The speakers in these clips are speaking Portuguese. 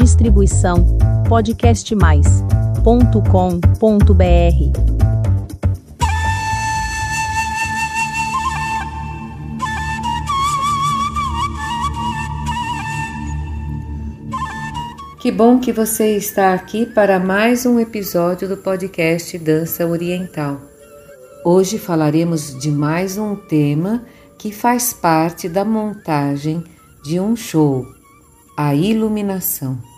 Distribuição podcastmais.com.br. Que bom que você está aqui para mais um episódio do podcast Dança Oriental. Hoje falaremos de mais um tema que faz parte da montagem de um show, a iluminação.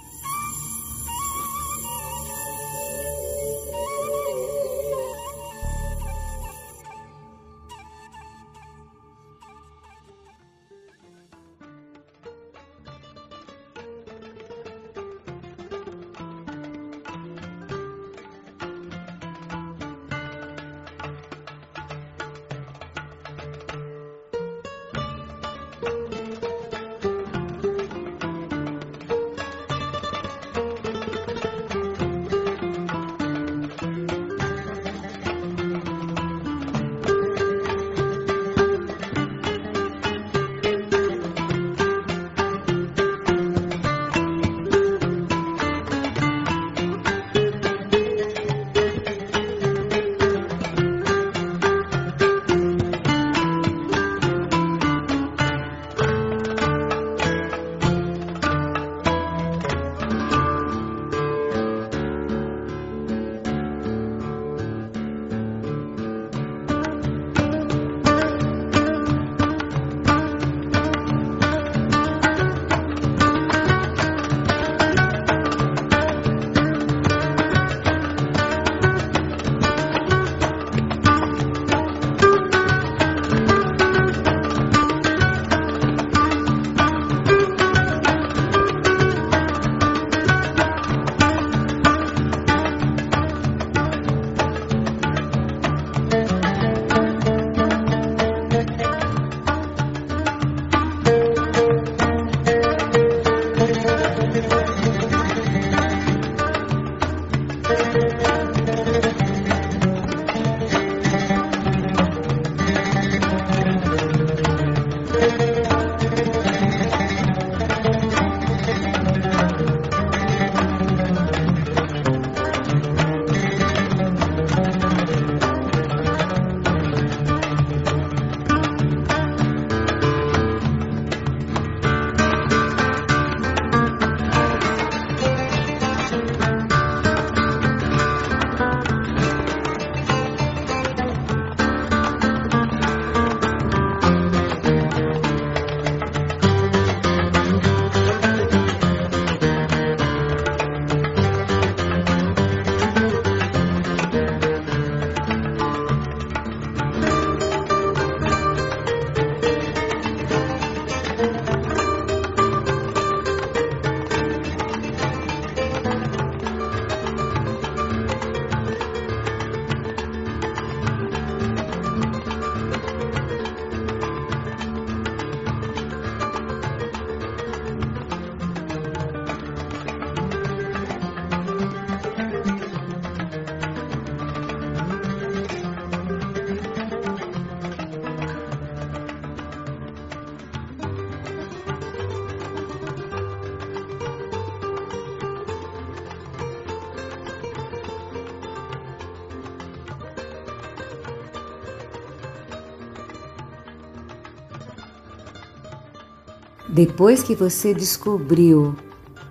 Depois que você descobriu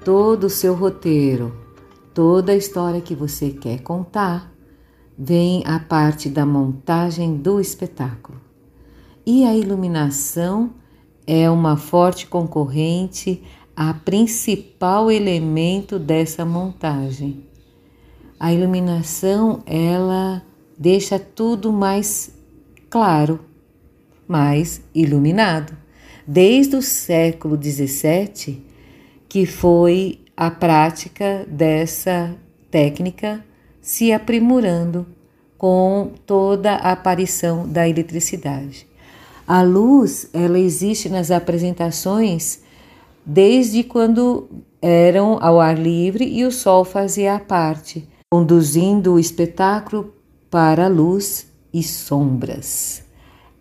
todo o seu roteiro, toda a história que você quer contar, vem a parte da montagem do espetáculo. E a iluminação é uma forte concorrente a principal elemento dessa montagem. A iluminação, ela deixa tudo mais claro, mais iluminado desde o século XVII, que foi a prática dessa técnica se aprimorando com toda a aparição da eletricidade. A luz, ela existe nas apresentações desde quando eram ao ar livre e o sol fazia a parte, conduzindo o espetáculo para luz e sombras.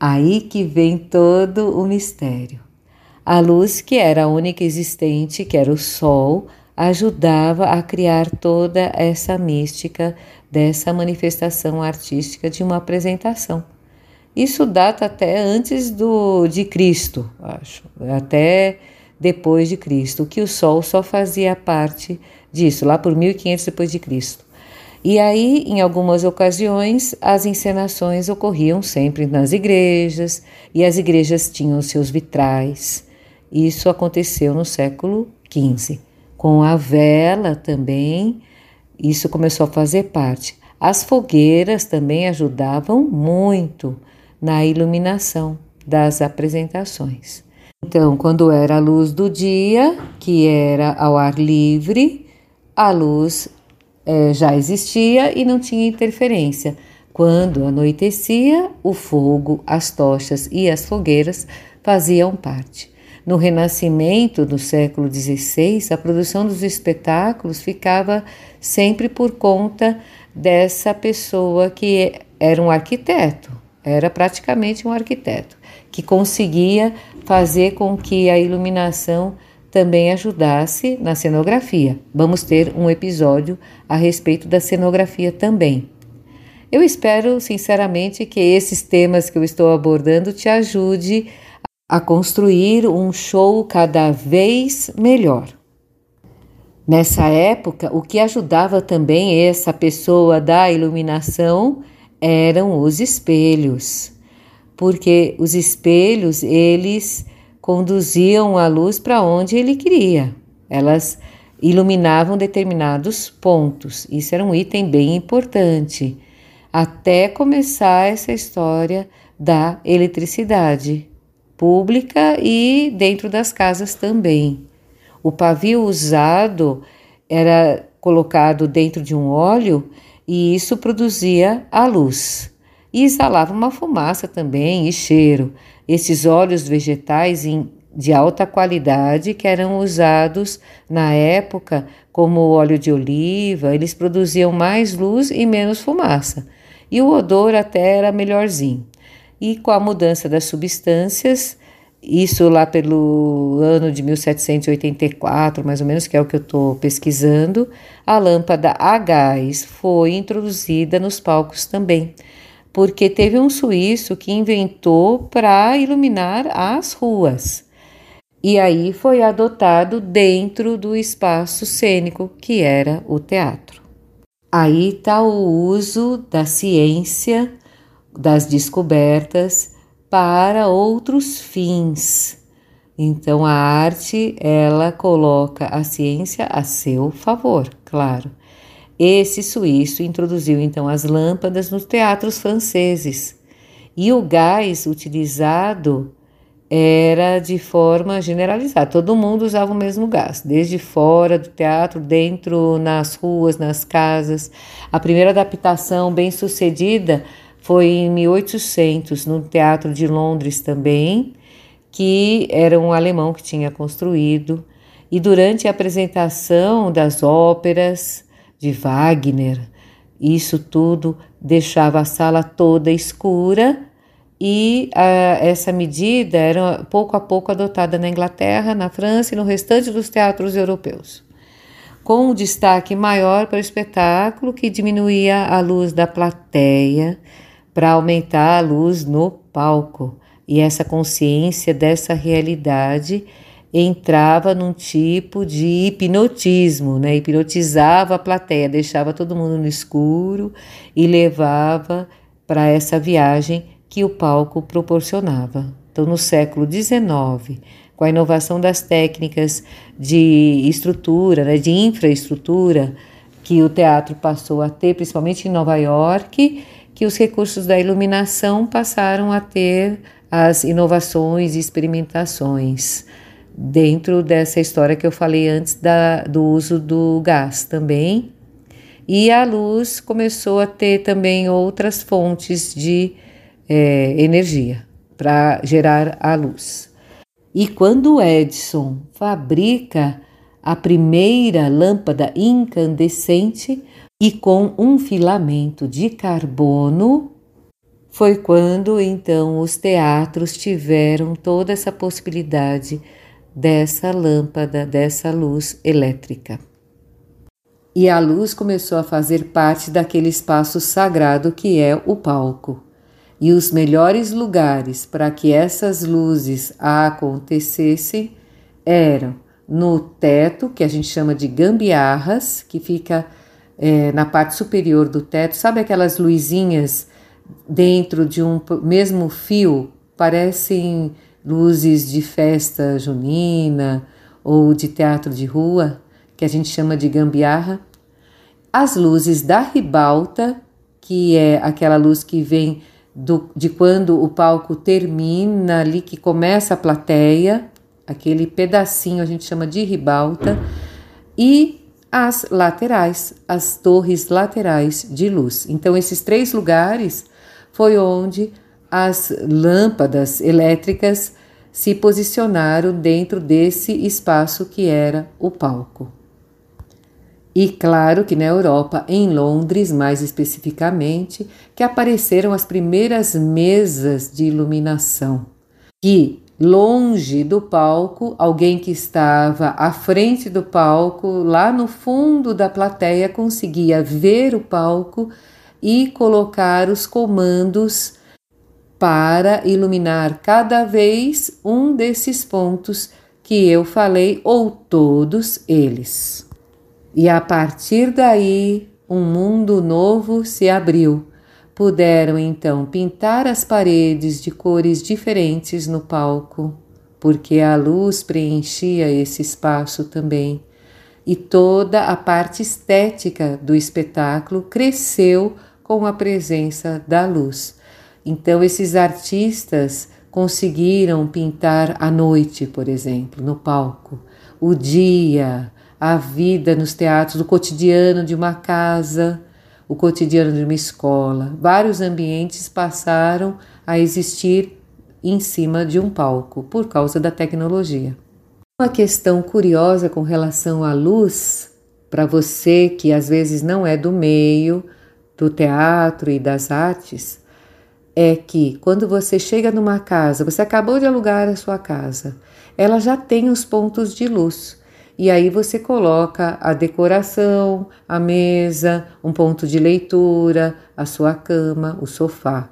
Aí que vem todo o mistério. A luz, que era a única existente, que era o Sol, ajudava a criar toda essa mística dessa manifestação artística de uma apresentação. Isso data até antes do de Cristo, acho, até depois de Cristo, que o Sol só fazia parte disso, lá por 1500 depois de Cristo. E aí, em algumas ocasiões, as encenações ocorriam sempre nas igrejas, e as igrejas tinham seus vitrais. Isso aconteceu no século XV. Com a vela também, isso começou a fazer parte. As fogueiras também ajudavam muito na iluminação das apresentações. Então, quando era a luz do dia, que era ao ar livre, a luz é, já existia e não tinha interferência. Quando anoitecia, o fogo, as tochas e as fogueiras faziam parte. No Renascimento, no século XVI, a produção dos espetáculos ficava sempre por conta dessa pessoa que era um arquiteto, era praticamente um arquiteto, que conseguia fazer com que a iluminação também ajudasse na cenografia. Vamos ter um episódio a respeito da cenografia também. Eu espero sinceramente que esses temas que eu estou abordando te ajude a construir um show cada vez melhor. Nessa época, o que ajudava também essa pessoa da iluminação eram os espelhos, porque os espelhos eles conduziam a luz para onde ele queria. Elas iluminavam determinados pontos. Isso era um item bem importante, até começar essa história da eletricidade pública e dentro das casas também. O pavio usado era colocado dentro de um óleo e isso produzia a luz. E exalava uma fumaça também e cheiro. Esses óleos vegetais de alta qualidade que eram usados na época como óleo de oliva, eles produziam mais luz e menos fumaça. E o odor até era melhorzinho. E com a mudança das substâncias, isso lá pelo ano de 1784, mais ou menos, que é o que eu estou pesquisando, a lâmpada a gás foi introduzida nos palcos também porque teve um suíço que inventou para iluminar as ruas. E aí foi adotado dentro do espaço cênico que era o teatro. Aí está o uso da ciência, das descobertas para outros fins. Então a arte, ela coloca a ciência a seu favor, claro. Esse suíço introduziu então as lâmpadas nos teatros franceses e o gás utilizado era de forma generalizada. Todo mundo usava o mesmo gás, desde fora do teatro, dentro, nas ruas, nas casas. A primeira adaptação bem sucedida foi em 1800, no Teatro de Londres também, que era um alemão que tinha construído. E durante a apresentação das óperas, de Wagner. Isso tudo deixava a sala toda escura e a, essa medida era pouco a pouco adotada na Inglaterra, na França e no restante dos teatros europeus. Com um destaque maior para o espetáculo que diminuía a luz da plateia para aumentar a luz no palco. E essa consciência dessa realidade entrava num tipo de hipnotismo, né? Hipnotizava a plateia, deixava todo mundo no escuro e levava para essa viagem que o palco proporcionava. Então, no século XIX, com a inovação das técnicas de estrutura, né, de infraestrutura que o teatro passou a ter, principalmente em Nova York, que os recursos da iluminação passaram a ter as inovações e experimentações dentro dessa história que eu falei antes da, do uso do gás também. E a luz começou a ter também outras fontes de é, energia para gerar a luz. E quando Edison fabrica a primeira lâmpada incandescente e com um filamento de carbono, foi quando então os teatros tiveram toda essa possibilidade dessa lâmpada, dessa luz elétrica. e a luz começou a fazer parte daquele espaço sagrado que é o palco. E os melhores lugares para que essas luzes acontecessem eram no teto, que a gente chama de gambiarras, que fica é, na parte superior do teto. Sabe aquelas luzinhas dentro de um mesmo fio? Parecem luzes de festa junina ou de teatro de rua, que a gente chama de gambiarra. As luzes da ribalta, que é aquela luz que vem do, de quando o palco termina, ali que começa a plateia, aquele pedacinho a gente chama de ribalta, e as laterais, as torres laterais de luz. Então, esses três lugares foi onde as lâmpadas elétricas se posicionaram dentro desse espaço que era o palco. E claro que na Europa, em Londres mais especificamente, que apareceram as primeiras mesas de iluminação, que longe do palco, alguém que estava à frente do palco, lá no fundo da plateia, conseguia ver o palco e colocar os comandos para iluminar cada vez um desses pontos que eu falei ou todos eles. E a partir daí, um mundo novo se abriu. Puderam então pintar as paredes de cores diferentes no palco, porque a luz preenchia esse espaço também. E toda a parte estética do espetáculo cresceu com a presença da luz. Então, esses artistas conseguiram pintar a noite, por exemplo, no palco, o dia, a vida nos teatros, o cotidiano de uma casa, o cotidiano de uma escola. Vários ambientes passaram a existir em cima de um palco por causa da tecnologia. Uma questão curiosa com relação à luz, para você que às vezes não é do meio do teatro e das artes, é que quando você chega numa casa, você acabou de alugar a sua casa, ela já tem os pontos de luz. E aí você coloca a decoração, a mesa, um ponto de leitura, a sua cama, o sofá.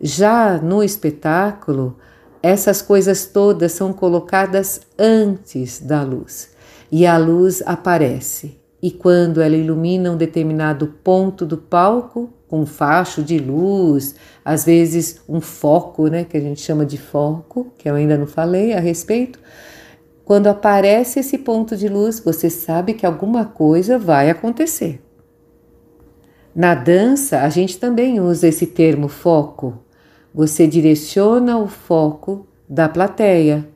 Já no espetáculo, essas coisas todas são colocadas antes da luz e a luz aparece. E quando ela ilumina um determinado ponto do palco, com um facho de luz, às vezes um foco, né, que a gente chama de foco, que eu ainda não falei a respeito, quando aparece esse ponto de luz, você sabe que alguma coisa vai acontecer. Na dança, a gente também usa esse termo foco. Você direciona o foco da plateia.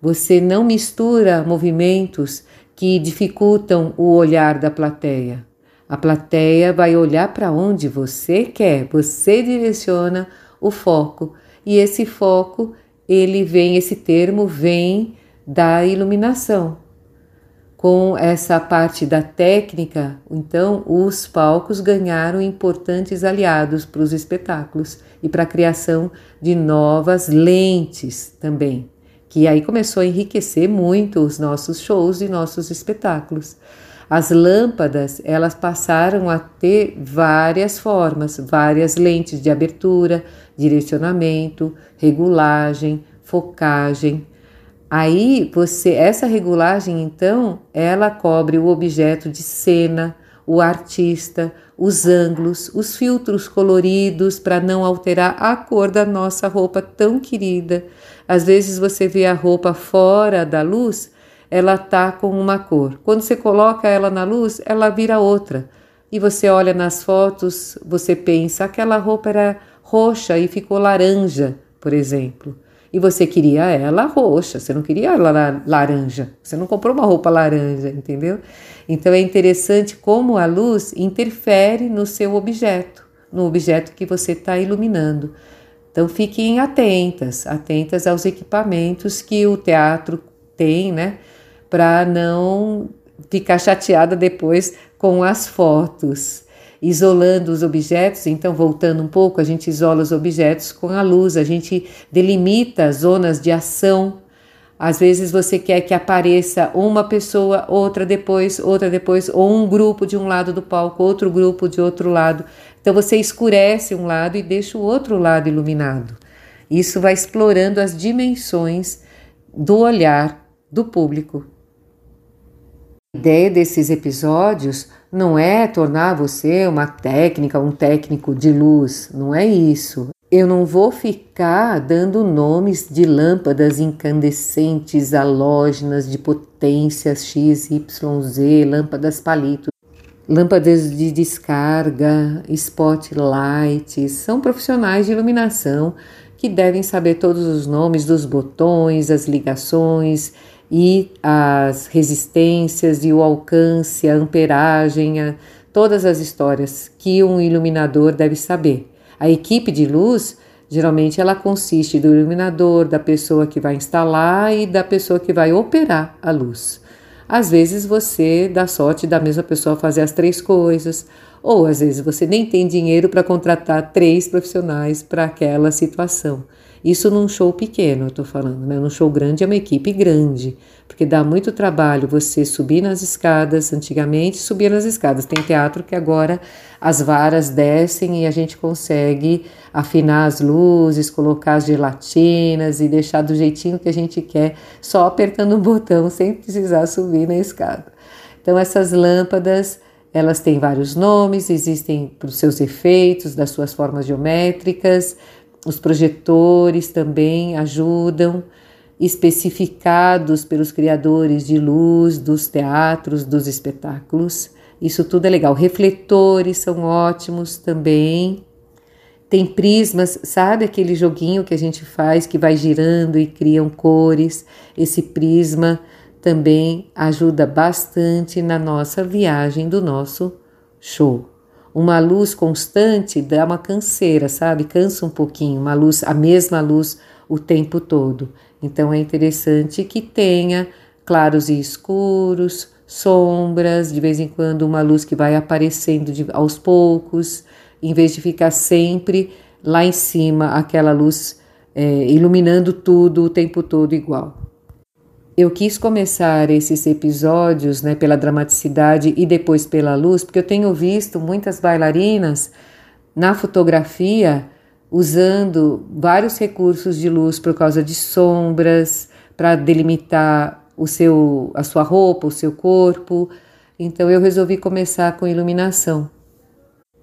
Você não mistura movimentos que dificultam o olhar da plateia. A plateia vai olhar para onde você quer, você direciona o foco. E esse foco, ele vem, esse termo vem da iluminação. Com essa parte da técnica, então, os palcos ganharam importantes aliados para os espetáculos e para a criação de novas lentes também, que aí começou a enriquecer muito os nossos shows e nossos espetáculos. As lâmpadas, elas passaram a ter várias formas, várias lentes de abertura, direcionamento, regulagem, focagem, Aí você, essa regulagem então, ela cobre o objeto de cena, o artista, os ângulos, os filtros coloridos para não alterar a cor da nossa roupa tão querida. Às vezes você vê a roupa fora da luz, ela tá com uma cor. Quando você coloca ela na luz, ela vira outra. E você olha nas fotos, você pensa, aquela roupa era roxa e ficou laranja, por exemplo e você queria ela roxa, você não queria ela laranja, você não comprou uma roupa laranja, entendeu? Então é interessante como a luz interfere no seu objeto, no objeto que você está iluminando. Então fiquem atentas, atentas aos equipamentos que o teatro tem, né? Para não ficar chateada depois com as fotos isolando os objetos, então voltando um pouco, a gente isola os objetos com a luz, a gente delimita zonas de ação. Às vezes você quer que apareça uma pessoa, outra depois, outra depois, ou um grupo de um lado do palco, outro grupo de outro lado. Então você escurece um lado e deixa o outro lado iluminado. Isso vai explorando as dimensões do olhar do público. A ideia desses episódios não é tornar você uma técnica, um técnico de luz, não é isso. Eu não vou ficar dando nomes de lâmpadas incandescentes, halógenas de potência X, Y, Z, lâmpadas palito, lâmpadas de descarga, spotlights. São profissionais de iluminação que devem saber todos os nomes dos botões, as ligações e as resistências e o alcance, a amperagem, a, todas as histórias que um iluminador deve saber. A equipe de luz, geralmente, ela consiste do iluminador, da pessoa que vai instalar e da pessoa que vai operar a luz. Às vezes você dá sorte da mesma pessoa fazer as três coisas, ou às vezes você nem tem dinheiro para contratar três profissionais para aquela situação. Isso num show pequeno, eu estou falando, né? Num show grande é uma equipe grande, porque dá muito trabalho você subir nas escadas. Antigamente subia nas escadas. Tem teatro que agora as varas descem e a gente consegue afinar as luzes, colocar as gelatinas e deixar do jeitinho que a gente quer, só apertando um botão sem precisar subir na escada. Então essas lâmpadas elas têm vários nomes, existem para os seus efeitos, das suas formas geométricas, os projetores também ajudam, especificados pelos criadores de luz dos teatros, dos espetáculos. Isso tudo é legal. Refletores são ótimos também. Tem prismas, sabe aquele joguinho que a gente faz que vai girando e criam cores? Esse prisma também ajuda bastante na nossa viagem do nosso show. Uma luz constante dá uma canseira, sabe? Cansa um pouquinho, uma luz, a mesma luz o tempo todo. Então é interessante que tenha claros e escuros, sombras, de vez em quando uma luz que vai aparecendo de, aos poucos, em vez de ficar sempre lá em cima aquela luz é, iluminando tudo o tempo todo igual. Eu quis começar esses episódios né, pela dramaticidade e depois pela luz, porque eu tenho visto muitas bailarinas na fotografia usando vários recursos de luz por causa de sombras, para delimitar o seu, a sua roupa, o seu corpo. Então eu resolvi começar com iluminação.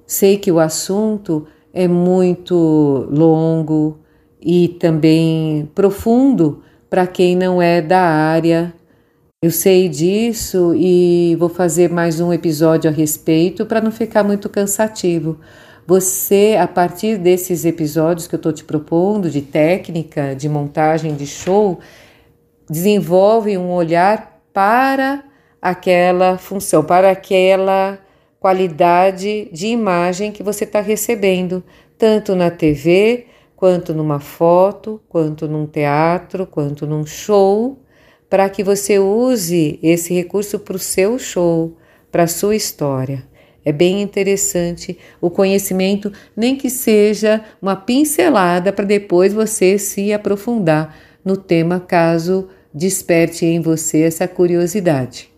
Sei que o assunto é muito longo e também profundo para quem não é da área. Eu sei disso e vou fazer mais um episódio a respeito para não ficar muito cansativo. Você, a partir desses episódios que eu estou te propondo, de técnica, de montagem de show, desenvolve um olhar para aquela função, para aquela qualidade de imagem que você está recebendo, tanto na TV quanto numa foto, quanto num teatro, quanto num show, para que você use esse recurso para o seu show, para a sua história. É bem interessante o conhecimento, nem que seja uma pincelada para depois você se aprofundar no tema, caso desperte em você essa curiosidade.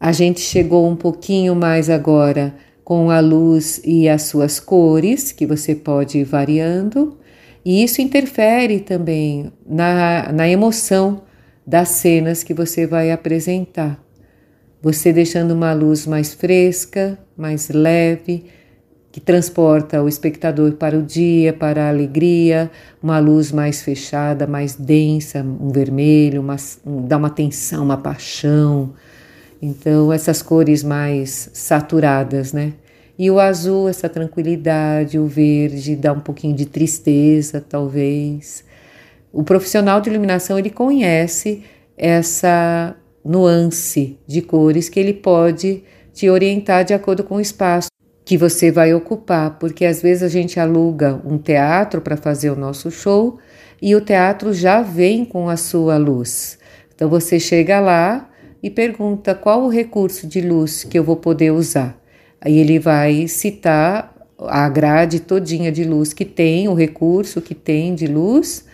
A gente chegou um pouquinho mais agora com a luz e as suas cores, que você pode ir variando, e isso interfere também na, na emoção das cenas que você vai apresentar. Você deixando uma luz mais fresca, mais leve, que transporta o espectador para o dia, para a alegria, uma luz mais fechada, mais densa, um vermelho, uma, dá uma tensão, uma paixão, então, essas cores mais saturadas, né? E o azul, essa tranquilidade, o verde dá um pouquinho de tristeza, talvez. O profissional de iluminação ele conhece essa nuance de cores que ele pode te orientar de acordo com o espaço que você vai ocupar, porque às vezes a gente aluga um teatro para fazer o nosso show e o teatro já vem com a sua luz. Então você chega lá, e pergunta qual o recurso de luz que eu vou poder usar. Aí ele vai citar a grade todinha de luz que tem, o recurso que tem de luz,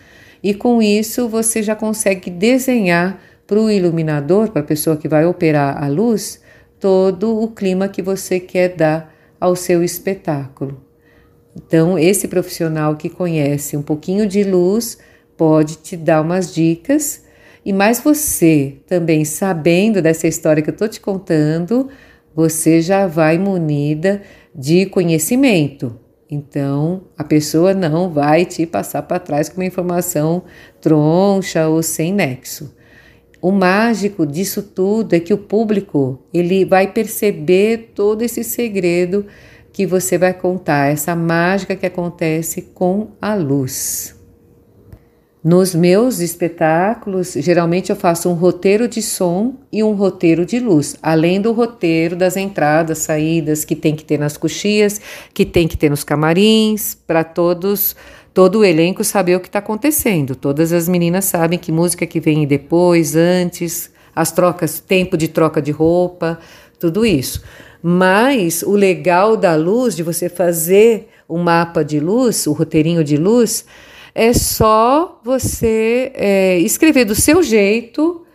e com isso você já consegue desenhar para o iluminador, para a pessoa que vai operar a luz, todo o clima que você quer dar ao seu espetáculo. Então, esse profissional que conhece um pouquinho de luz pode te dar umas dicas, e mais você também sabendo dessa história que eu estou te contando, você já vai munida de conhecimento. Então, a pessoa não vai te passar para trás com uma informação troncha ou sem nexo. O mágico disso tudo é que o público ele vai perceber todo esse segredo que você vai contar, essa mágica que acontece com a luz. Nos meus espetáculos, geralmente eu faço um roteiro de som e um roteiro de luz, além do roteiro das entradas, saídas que tem que ter nas coxias, que tem que ter nos camarins, para todos todo o elenco saber o que está acontecendo. Todas as meninas sabem que música que vem depois, antes, as trocas, tempo de troca de roupa, tudo isso. Mas o legal da luz, de você fazer o um mapa de luz, o roteirinho de luz, é só você é, escrever do seu jeito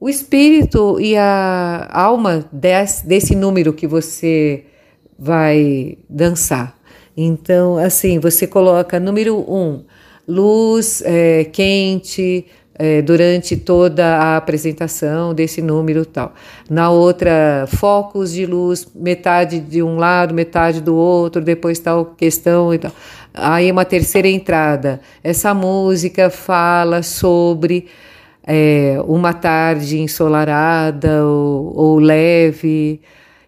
o espírito e a alma desse, desse número que você vai dançar. Então, assim, você coloca número um, luz é, quente é, durante toda a apresentação desse número tal. Na outra, focos de luz, metade de um lado, metade do outro, depois tal questão e tal. Aí uma terceira entrada. Essa música fala sobre é, uma tarde ensolarada ou, ou leve.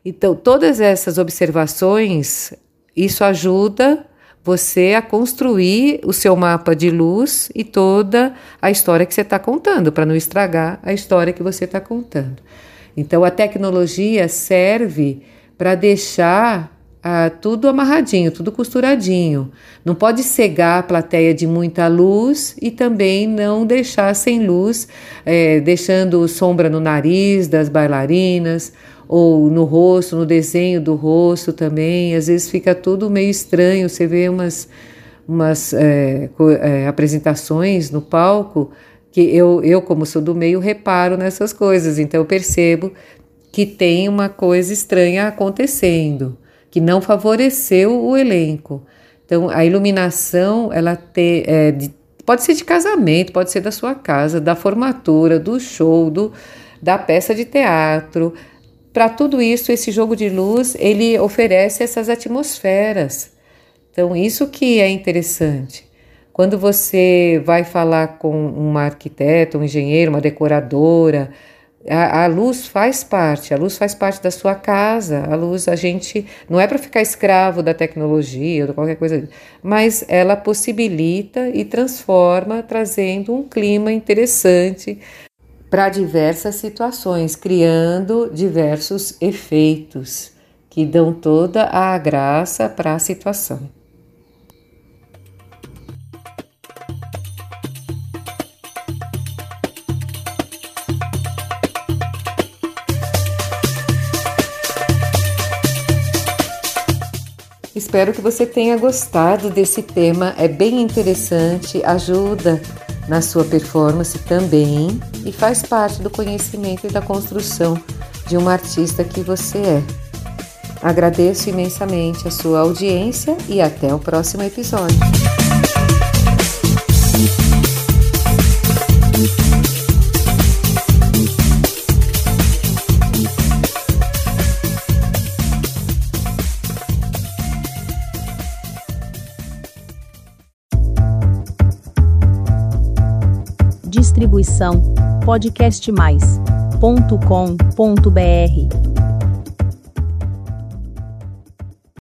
Então, todas essas observações isso ajuda você a construir o seu mapa de luz e toda a história que você está contando, para não estragar a história que você está contando. Então, a tecnologia serve para deixar ah, tudo amarradinho, tudo costuradinho. Não pode cegar a plateia de muita luz e também não deixar sem luz, é, deixando sombra no nariz das bailarinas ou no rosto, no desenho do rosto também. Às vezes fica tudo meio estranho. Você vê umas, umas é, é, apresentações no palco que eu, eu, como sou do meio, reparo nessas coisas. Então eu percebo que tem uma coisa estranha acontecendo, que não favoreceu o elenco. Então a iluminação, ela te, é, de, pode ser de casamento, pode ser da sua casa, da formatura, do show, do, da peça de teatro, para tudo isso, esse jogo de luz, ele oferece essas atmosferas. Então, isso que é interessante. Quando você vai falar com uma arquiteta, um engenheiro, uma decoradora, a, a, luz faz parte, a luz faz parte da sua casa. A luz, a gente não é para ficar escravo da tecnologia ou de qualquer coisa, mas ela possibilita e transforma, trazendo um clima interessante para diversas situações, criando diversos efeitos que dão toda a graça para a situação. Espero que você tenha gostado desse tema, é bem interessante, ajuda na sua performance também e faz parte do conhecimento e da construção de uma artista que você é. Agradeço imensamente a sua audiência e até o próximo episódio. Distribuição podcastmais.com.br